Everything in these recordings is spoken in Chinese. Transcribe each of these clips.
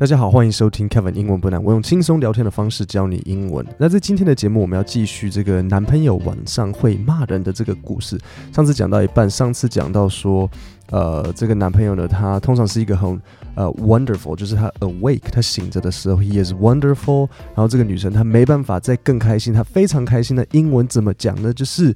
大家好，欢迎收听 Kevin 英文不难。我用轻松聊天的方式教你英文。那在今天的节目，我们要继续这个男朋友晚上会骂人的这个故事。上次讲到一半，上次讲到说，呃，这个男朋友呢，他通常是一个很呃 wonderful，就是他 awake，他醒着的时候，he is wonderful。然后这个女生她没办法再更开心，她非常开心的英文怎么讲呢？就是。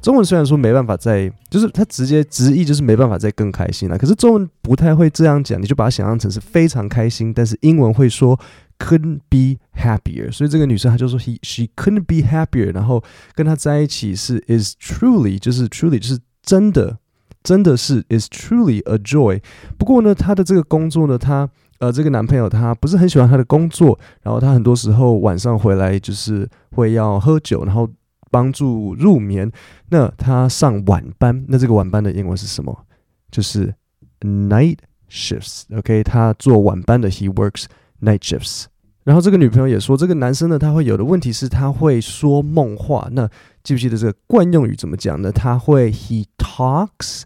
中文虽然说没办法再，就是它直接直译就是没办法再更开心了。可是中文不太会这样讲，你就把它想象成是非常开心。但是英文会说 couldn't be happier，所以这个女生她就说 he she couldn't be happier，然后跟他在一起是 is truly 就是 truly 就是真的真的是 is truly a joy。不过呢，她的这个工作呢，她呃这个男朋友他不是很喜欢他的工作，然后他很多时候晚上回来就是会要喝酒，然后。帮助入眠。那他上晚班，那这个晚班的英文是什么？就是 night shifts。OK，他做晚班的，he works night shifts。然后这个女朋友也说，这个男生呢，他会有的问题是他会说梦话。那记不记得这个惯用语怎么讲呢？他会 he talks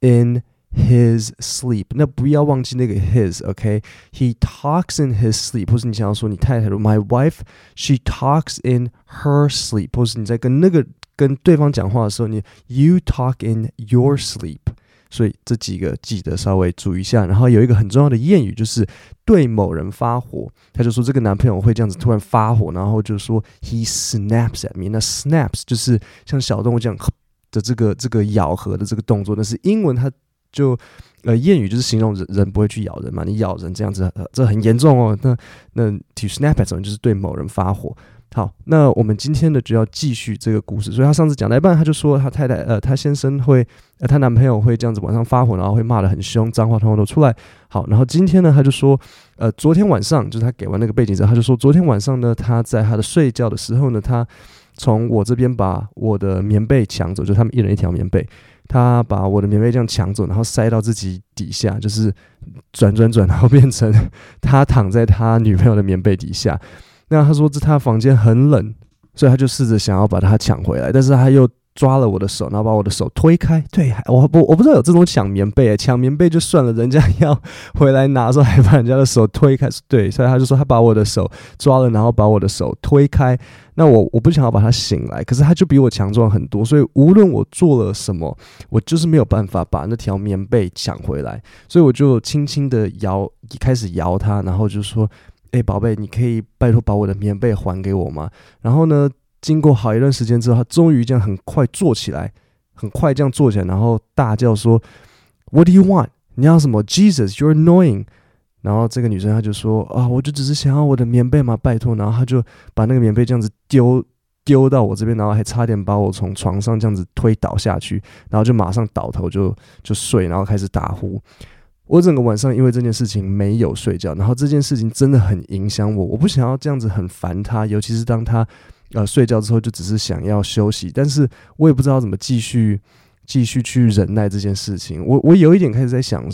in。His sleep，那不要忘记那个 his，OK？He talks in his sleep，或是你想要说你太太 My wife，she talks in her sleep，或是你在跟那个跟对方讲话的时候，你 You talk in your sleep。所以这几个记得稍微注意一下。然后有一个很重要的谚语，就是对某人发火，他就说这个男朋友会这样子突然发火，然后就说 He snaps at me。那 snaps 就是像小动物这样的这个这个咬合的这个动作，那是英文它。就呃，谚语就是形容人人不会去咬人嘛，你咬人这样子，呃、这很严重哦。那那 to snap at 怎么就是对某人发火。好，那我们今天呢就要继续这个故事。所以他上次讲到一半，他就说他太太呃，他先生会呃，他男朋友会这样子晚上发火，然后会骂得很凶，脏话通通都出来。好，然后今天呢，他就说呃，昨天晚上就是他给完那个背景之后，他就说昨天晚上呢，他在他的睡觉的时候呢，他从我这边把我的棉被抢走，就他们一人一条棉被。他把我的棉被这样抢走，然后塞到自己底下，就是转转转，然后变成他躺在他女朋友的棉被底下。那他说这他房间很冷，所以他就试着想要把它抢回来，但是他又。抓了我的手，然后把我的手推开。对，我不我不知道有这种抢棉被，抢棉被就算了，人家要回来拿的时候还把人家的手推开。对，所以他就说他把我的手抓了，然后把我的手推开。那我我不想要把他醒来，可是他就比我强壮很多，所以无论我做了什么，我就是没有办法把那条棉被抢回来。所以我就轻轻的摇，一开始摇他，然后就说：“哎，宝贝，你可以拜托把我的棉被还给我吗？”然后呢，经过好一段时间之后，他终于这样很快坐起来，很快这样坐起来，然后大叫说：“What do you want？你要什么？Jesus，you're annoying。”然后这个女生她就说：“啊，我就只是想要我的棉被嘛，拜托。”然后她就把那个棉被这样子丢丢到我这边，然后还差点把我从床上这样子推倒下去，然后就马上倒头就就睡，然后开始打呼。我整个晚上因为这件事情没有睡觉，然后这件事情真的很影响我，我不想要这样子很烦她，尤其是当她。呃，睡觉之后就只是想要休息，但是我也不知道怎么继续继续去忍耐这件事情。我我有一点开始在想，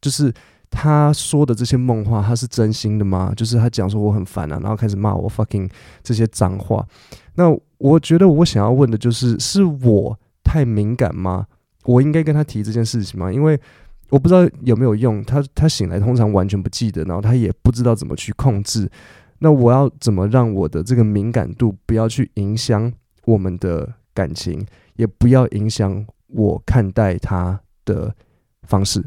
就是他说的这些梦话，他是真心的吗？就是他讲说我很烦啊，然后开始骂我 fucking 这些脏话。那我觉得我想要问的就是，是我太敏感吗？我应该跟他提这件事情吗？因为我不知道有没有用。他他醒来通常完全不记得，然后他也不知道怎么去控制。那我要怎么让我的这个敏感度不要去影响我们的感情，也不要影响我看待他的方式？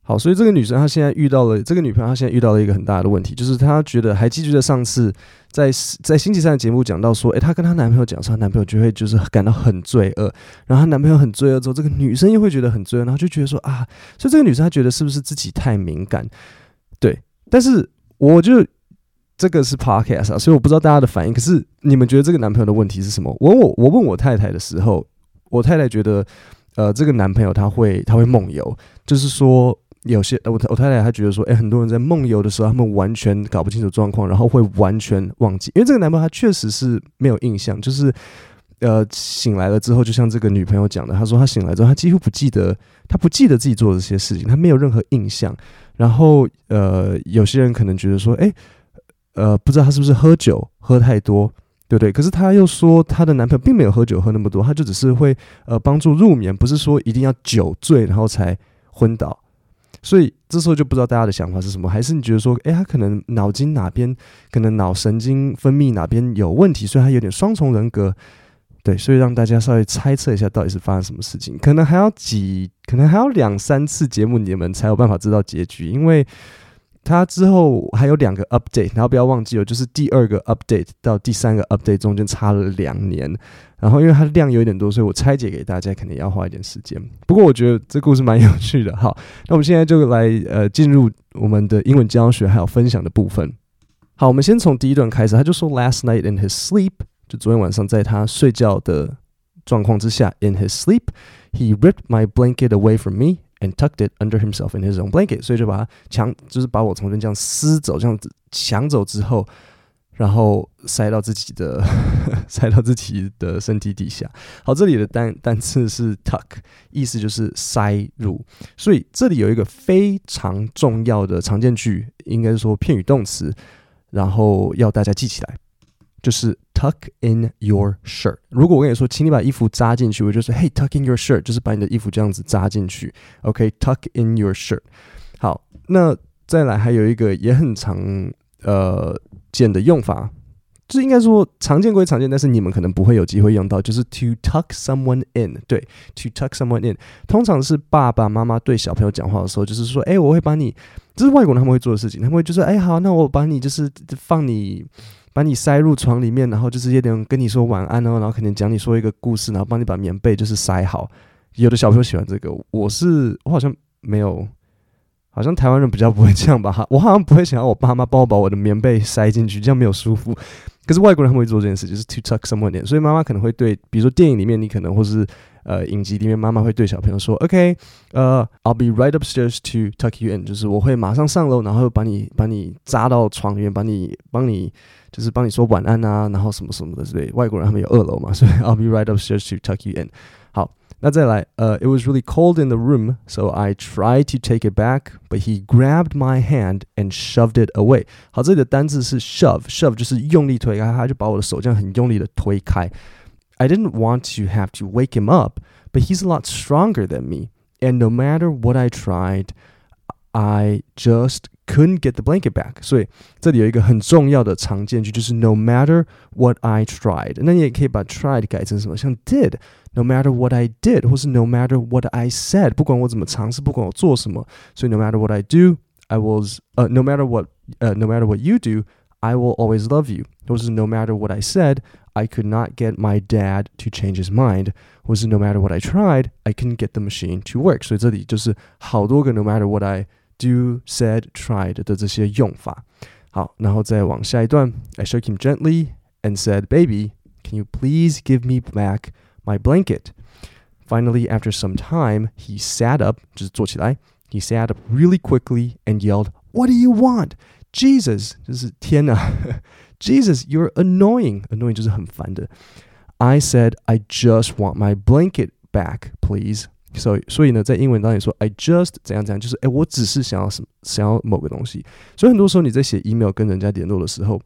好，所以这个女生她现在遇到了这个女朋友，她现在遇到了一个很大的问题，就是她觉得还记得上次在在星期三的节目讲到说，诶，她跟她男朋友讲说，她男朋友就会就是感到很罪恶，然后她男朋友很罪恶之后，这个女生又会觉得很罪恶，然后就觉得说啊，所以这个女生她觉得是不是自己太敏感？对，但是我就。这个是 podcast 啊，所以我不知道大家的反应。可是你们觉得这个男朋友的问题是什么？我我我问我太太的时候，我太太觉得，呃，这个男朋友他会他会梦游，就是说有些我我太太她觉得说，诶，很多人在梦游的时候，他们完全搞不清楚状况，然后会完全忘记。因为这个男朋友他确实是没有印象，就是呃醒来了之后，就像这个女朋友讲的，他说他醒来之后，他几乎不记得，他不记得自己做的这些事情，他没有任何印象。然后呃，有些人可能觉得说，诶。呃，不知道她是不是喝酒喝太多，对不对？可是她又说她的男朋友并没有喝酒喝那么多，他就只是会呃帮助入眠，不是说一定要酒醉然后才昏倒。所以这时候就不知道大家的想法是什么，还是你觉得说，诶，他可能脑筋哪边可能脑神经分泌哪边有问题，所以他有点双重人格。对，所以让大家稍微猜测一下，到底是发生什么事情？可能还要几，可能还要两三次节目，你们才有办法知道结局，因为他之后还有两个 update，然后不要忘记哦，就是第二个 update 到第三个 update 中间差了两年，然后因为它量有点多，所以我拆解给大家可能要花一点时间。不过我觉得这故事蛮有趣的。好，那我们现在就来呃进入我们的英文教学还有分享的部分。好，我们先从第一段开始，他就说 Last night in his sleep。就昨天晚上，在他睡觉的状况之下，in his sleep, he ripped my blanket away from me and tucked it under himself in his own blanket。所以就把他抢，就是把我从这这样撕走，这样子抢走之后，然后塞到自己的 塞到自己的身体底下。好，这里的单单词是 tuck，意思就是塞入。所以这里有一个非常重要的常见句，应该是说片语动词，然后要大家记起来。就是 tuck in your shirt。如果我跟你说，请你把衣服扎进去，我就说，Hey, tuck in your shirt，就是把你的衣服这样子扎进去。OK，tuck in your shirt。好，那再来还有一个也很常呃见的用法，就是应该说常见归常见，但是你们可能不会有机会用到，就是 to tuck someone in。对，to tuck someone in，通常是爸爸妈妈对小朋友讲话的时候，就是说，哎，我会把你，这是外国人他们会做的事情，他们会就是，哎，好，那我把你就是放你。把你塞入床里面，然后就是有点跟你说晚安哦，然后可能讲你说一个故事，然后帮你把棉被就是塞好。有的小朋友喜欢这个，我是我好像没有，好像台湾人比较不会这样吧？我好像不会想要我爸妈帮我把我的棉被塞进去，这样没有舒服。可是外国人他们会做这件事，就是 to tuck someone in。所以妈妈可能会对，比如说电影里面，你可能或是。呃，影集里面妈妈会对小朋友说：“OK，呃、，I'll be right upstairs to tuck you in，就是我会马上上楼，然后把你把你扎到床里面，把你帮你就是帮你说晚安啊，然后什么什么的。之类外国人他们有二楼嘛，所以 I'll be right upstairs to tuck you in。好，那再来，呃、uh,，It was really cold in the room, so I tried to take it back, but he grabbed my hand and shoved it away。好，这里的单字是 shove，shove 就是用力推开，他就把我的手这样很用力的推开。” I didn't want to have to wake him up, but he's a lot stronger than me. And no matter what I tried, I just couldn't get the blanket back. 所以这里有一个很重要的常见句，就是 no matter what I tried。那你也可以把 tried 改成什么？像 did。No matter what I did，或是 no matter what I said，不管我怎么尝试，不管我做什么，所以 no matter what I do, I was 呃、uh, no matter what 呃、uh, no matter what you do, I will always love you。或是 no matter what I said。I could not get my dad to change his mind，或是 No matter what I tried, I couldn't get the machine to work。所以这里就是好多个 No matter what I do, said, tried 的这些用法。好，然后再往下一段，I shook him gently and said, "Baby, can you please give me back my blanket?" Finally, after some time, he sat up，就是坐起来。He sat up really quickly and yelled, "What do you want?" Jesus，就是天哪！ Jesus, you're annoying. Annoying 就是很烦的。I said, I just want my blanket back, please. So, 所以呢，在英文当中说，I just 怎样怎样，就是哎，我只是想要什么，想要某个东西。所以很多时候你在写 email 跟人家联络的时候，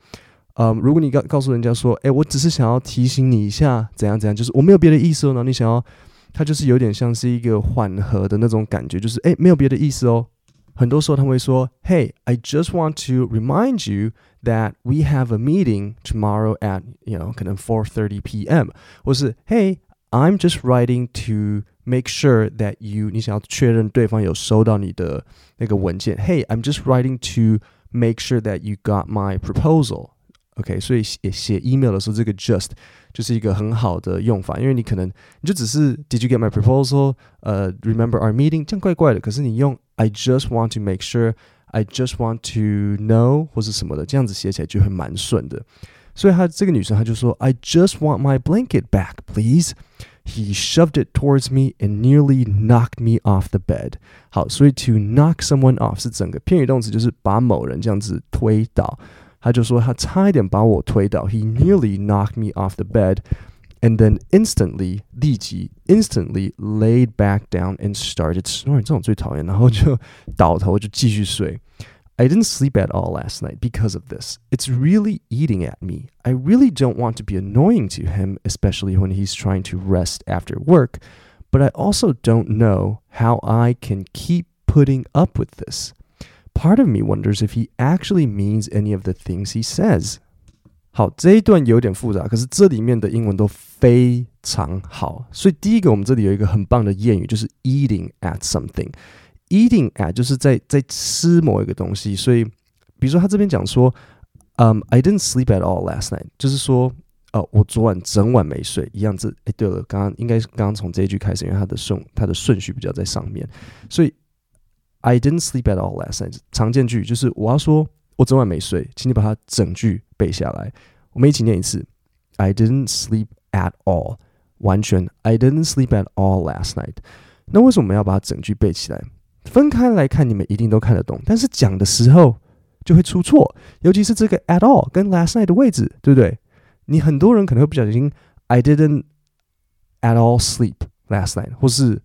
嗯，如果你告告诉人家说，哎，我只是想要提醒你一下，怎样怎样，就是我没有别的意思哦。然后你想要，它就是有点像是一个缓和的那种感觉，就是哎，没有别的意思哦。很多时候他们会说，Hey, I just want to remind you that we have a meeting tomorrow at, you know, 可能 four thirty p.m. 或是 Hey, I'm just writing to make sure that you，你想要确认对方有收到你的那个文件。Hey, I'm just writing to make sure that you got my proposal. OK，所以写写 email 的时候，这个 just 就是一个很好的用法，因为你可能你就只是 Did you get my proposal？呃、uh,，Remember our meeting？这样怪怪的。可是你用 I just want to make sure，I just want to know，或是什么的，这样子写起来就会蛮顺的。所以她这个女生她就说，I just want my blanket back, please. He shoved it towards me and nearly knocked me off the bed. 好，所以 to knock someone off 是整个片语动词，就是把某人这样子推倒。他就说他差一点把我推倒，He nearly knocked me off the bed。And then instantly 立即 instantly laid back down and started snoring，这种最讨厌，然后就倒头就继续睡。 I didn't sleep at all last night because of this. It's really eating at me. I really don't want to be annoying to him, especially when he's trying to rest after work. But I also don't know how I can keep putting up with this. Part of me wonders if he actually means any of the things he says. 好，这一段有点复杂，可是这里面的英文都非常好。所以第一个，我们这里有一个很棒的谚语，就是 eating at something。 Eating at 就是在在吃某一个东西。所以，比如说他这边讲说，嗯、，I didn't sleep at all last night，就是说，呃，我昨晚整晚没睡。一样子，哎，对了，刚刚应该是刚刚从这一句开始，因为它的顺它的顺序比较在上面。所以，I didn't sleep at all last night，常见句就是我要说。我昨晚没睡，请你把它整句背下来。我们一起念一次：I didn't sleep at all。完全，I didn't sleep at all last night。那为什么我们要把整句背起来？分开来看，你们一定都看得懂，但是讲的时候就会出错，尤其是这个 at all 跟 last night 的位置，对不对？你很多人可能会不小心，I didn't at all sleep last night，或是。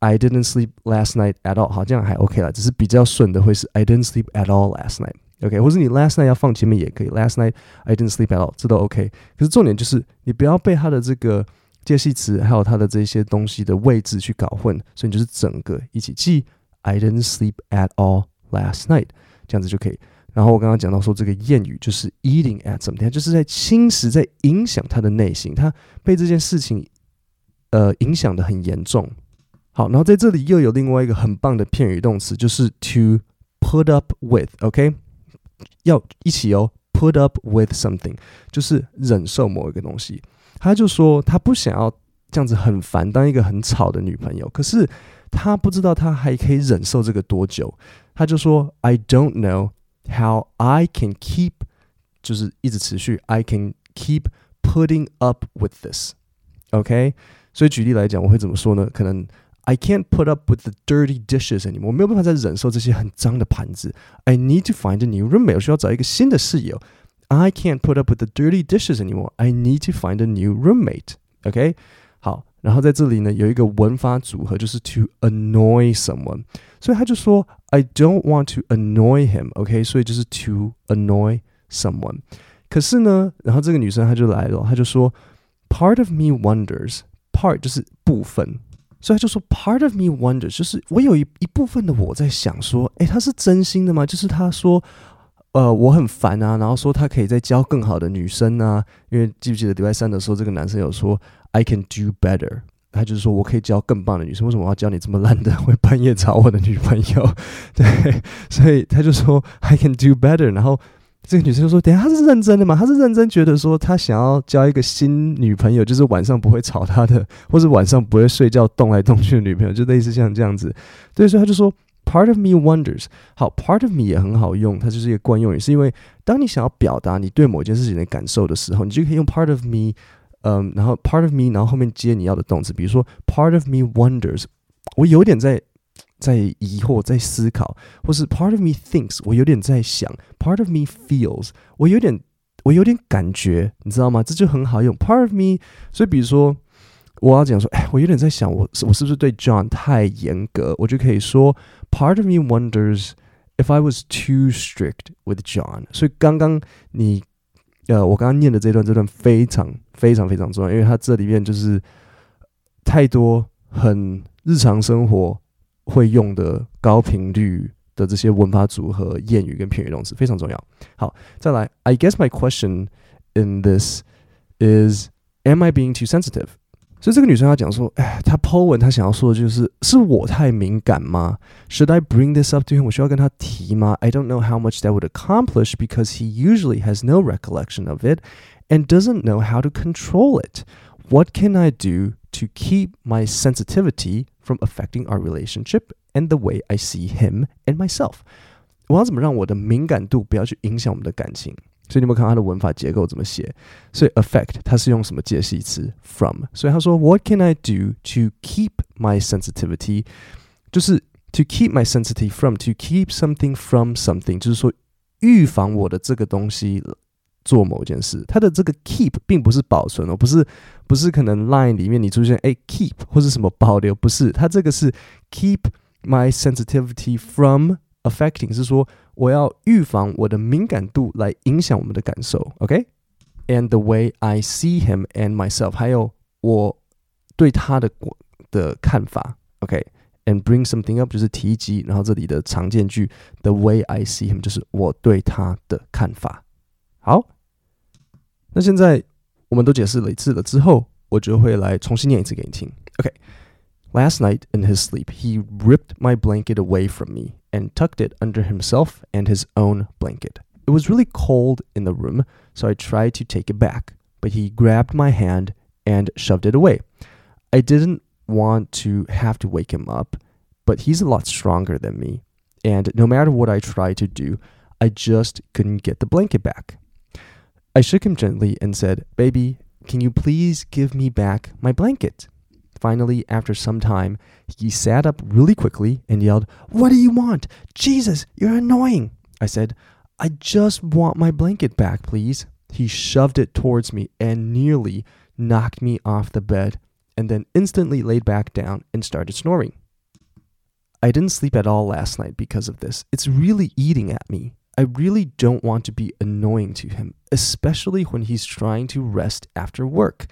I didn't sleep last night at all，好，这样还 OK 了，只是比较顺的会是 I didn't sleep at all last night，OK，、或是你 last night 要放前面也可以，last night I didn't sleep at all，这都 OK。可是重点就是你不要被它的这个介系词还有它的这些东西的位置去搞混，所以你就是整个一起记 I didn't sleep at all last night，这样子就可以。然后我刚刚讲到说这个谚语就是 eating at something，就是在侵蚀、在影响他的内心，他被这件事情呃影响得很严重。好，然后在这里又有另外一个很棒的片语动词，就是 to put up with，OK？要一起哦，put up with something，就是忍受某一个东西。他就说他不想要这样子很烦，当一个很吵的女朋友，可是他不知道他还可以忍受这个多久。他就说 I don't know how I can keep，就是一直持续，I can keep putting up with this，OK？所以举例来讲，我会怎么说呢？可能。I can't put up with the dirty dishes anymore。我没有办法再忍受这些很脏的盘子。I need to find a new roommate。我需要找一个新的室友。I can't put up with the dirty dishes anymore。I need to find a new roommate。OK，好，然后在这里呢有一个文法组合，就是 to annoy someone。所以他就说 I don't want to annoy him。OK，所以就是 to annoy someone。可是呢，然后这个女生她就来了，她就说 Part of me wonders。Part 就是部分。 所以他就说，Part of me wonders，就是我有一一部分的我在想说，诶，他是真心的吗？就是他说，呃，我很烦啊，然后说他可以再交更好的女生啊，因为记不记得礼拜三的时候，这个男生有说，I can do better，他就是说我可以交更棒的女生，为什么我要交你这么烂的，会半夜找我的女朋友？对，所以他就说，I can do better，然后。这个女生就说：“等下，她是认真的吗？她是认真觉得说，她想要交一个新女朋友，就是晚上不会吵她的，或是晚上不会睡觉动来动去的女朋友，就类似像这样子。对，所以她就说，Part of me wonders。好，Part of me 也很好用，它就是一个惯用语，是因为当你想要表达你对某件事情的感受的时候，你就可以用 Part of me，嗯，然后 Part of me，然后后面接你要的动词，比如说 Part of me wonders，我有点在。”在疑惑，在思考，或是 part of me thinks，我有点在想；part of me feels，我有点，我有点感觉，你知道吗？这就很好用 part of me。所以，比如说，我要讲说，哎，我有点在想，我我是不是对 John 太严格？我就可以说，part of me wonders if I was too strict with John。所以，刚刚你，呃，我刚刚念的这段，这段非常非常非常重要，因为它这里面就是太多很日常生活。会用的高频率的这些文法组合、谚语跟片语动词非常重要。好，再来，I guess my question in this is, am I being too sensitive？所以这个女生她讲说，哎，她 po 文她想要说的就是，是我太敏感吗？Should I bring this up to him？我需要跟他提吗？I don't know how much that would accomplish because he usually has no recollection of it and doesn't know how to control it. What can I do to keep my sensitivity from affecting our relationship and the way I see him and myself。我要怎么让我的敏感度不要去影响我们的感情？所以你有没有看它的文法结构怎么写？所以 affect 它是用什么介系词 from？所以他说 What can I do to keep my sensitivity？就是 to keep my sensitivity from to keep something from something，就是说预防我的这个东西。 做某件事，它的这个 keep 并不是保存哦，不是不是可能 line 里面你出现哎 keep 或是什么保留，不是，它这个是 keep my sensitivity from affecting，是说我要预防我的敏感度来影响我们的感受，OK？And the way I see him and myself，还有我对他的的看法，OK？And bring something up 就是提及，然后这里的常见句 The way I see him 就是我对他的看法。好，那现在我们都解释了一次了之后，我就会来重新念一次给你听。OK。Last night in his sleep, he ripped my blanket away from me and tucked it under himself and his own blanket. It was really cold in the room, so I tried to take it back, but he grabbed my hand and shoved it away. I didn't want to have to wake him up, but he's a lot stronger than me. And no matter what I tried to do, I just couldn't get the blanket back. I shook him gently and said, Baby, can you please give me back my blanket? Finally, after some time, he sat up really quickly and yelled, What do you want? Jesus, you're annoying. I said, I just want my blanket back, please. He shoved it towards me and nearly knocked me off the bed and then instantly laid back down and started snoring. I didn't sleep at all last night because of this. It's really eating at me. I really don't want to be annoying to him, especially when he's trying to rest after work.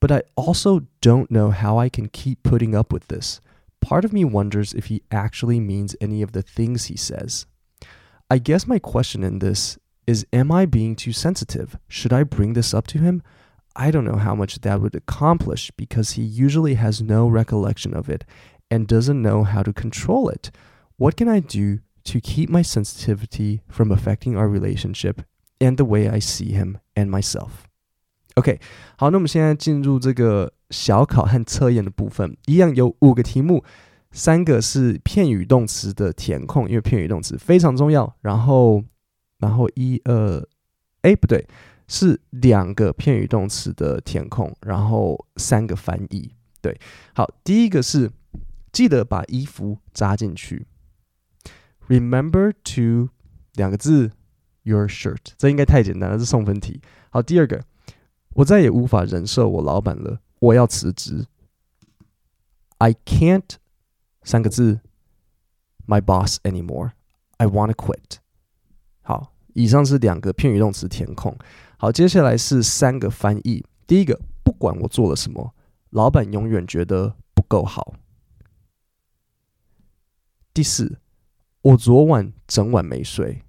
But I also don't know how I can keep putting up with this. Part of me wonders if he actually means any of the things he says. I guess my question in this is Am I being too sensitive? Should I bring this up to him? I don't know how much that would accomplish because he usually has no recollection of it and doesn't know how to control it. What can I do to keep my sensitivity from affecting our relationship and the way I see him and myself? OK，好，那我们现在进入这个小考和测验的部分，一样有五个题目，三个是片语动词的填空，因为片语动词非常重要。然后，然后一二，哎，不对。是两个片语动词的填空，然后三个翻译。对，好，第一个是记得把衣服扎进去。Remember to 两个字，your shirt，这应该太简单了，是送分题。好，第二个，我再也无法忍受我老板了，我要辞职。I can't 三个字，my boss anymore。I wanna quit。好，以上是两个片语动词填空。好，接下来是三个翻译。第一个，不管我做了什么，老板永远觉得不够好。第四，我昨晚整晚没睡。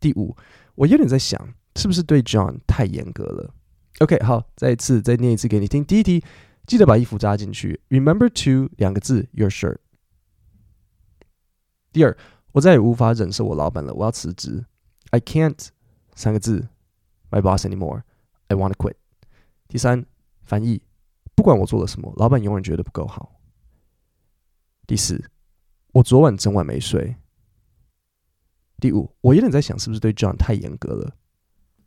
第五，我有点在想，是不是对 John 太严格了？OK，好，再一次再念一次给你听。第一题，记得把衣服扎进去。Remember to 两个字，your shirt。第二，我再也无法忍受我老板了，我要辞职。I can't 三个字。My boss anymore. I want to quit. 第三，翻译，不管我做了什么，老板永远觉得不够好。第四，我昨晚整晚没睡。第五，我有点在想，是不是对 John 太严格了？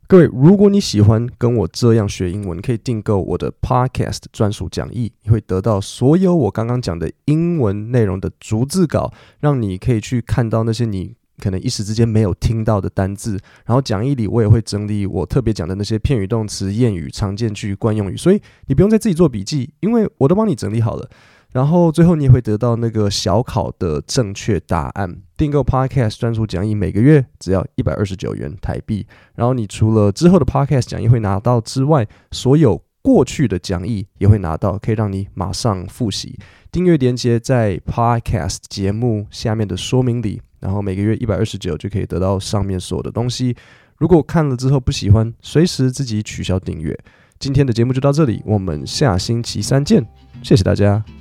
各位，如果你喜欢跟我这样学英文，可以订购我的 Podcast 专属讲义，你会得到所有我刚刚讲的英文内容的逐字稿，让你可以去看到那些你。可能一时之间没有听到的单字，然后讲义里我也会整理我特别讲的那些片语、动词、谚语、常见句、惯用语，所以你不用再自己做笔记，因为我都帮你整理好了。然后最后你也会得到那个小考的正确答案。订购 Podcast 专属讲义，每个月只要一百二十九元台币。然后你除了之后的 Podcast 讲义会拿到之外，所有过去的讲义也会拿到，可以让你马上复习。订阅链接在 Podcast 节目下面的说明里。然后每个月一百二十九就可以得到上面所有的东西。如果看了之后不喜欢，随时自己取消订阅。今天的节目就到这里，我们下星期三见，谢谢大家。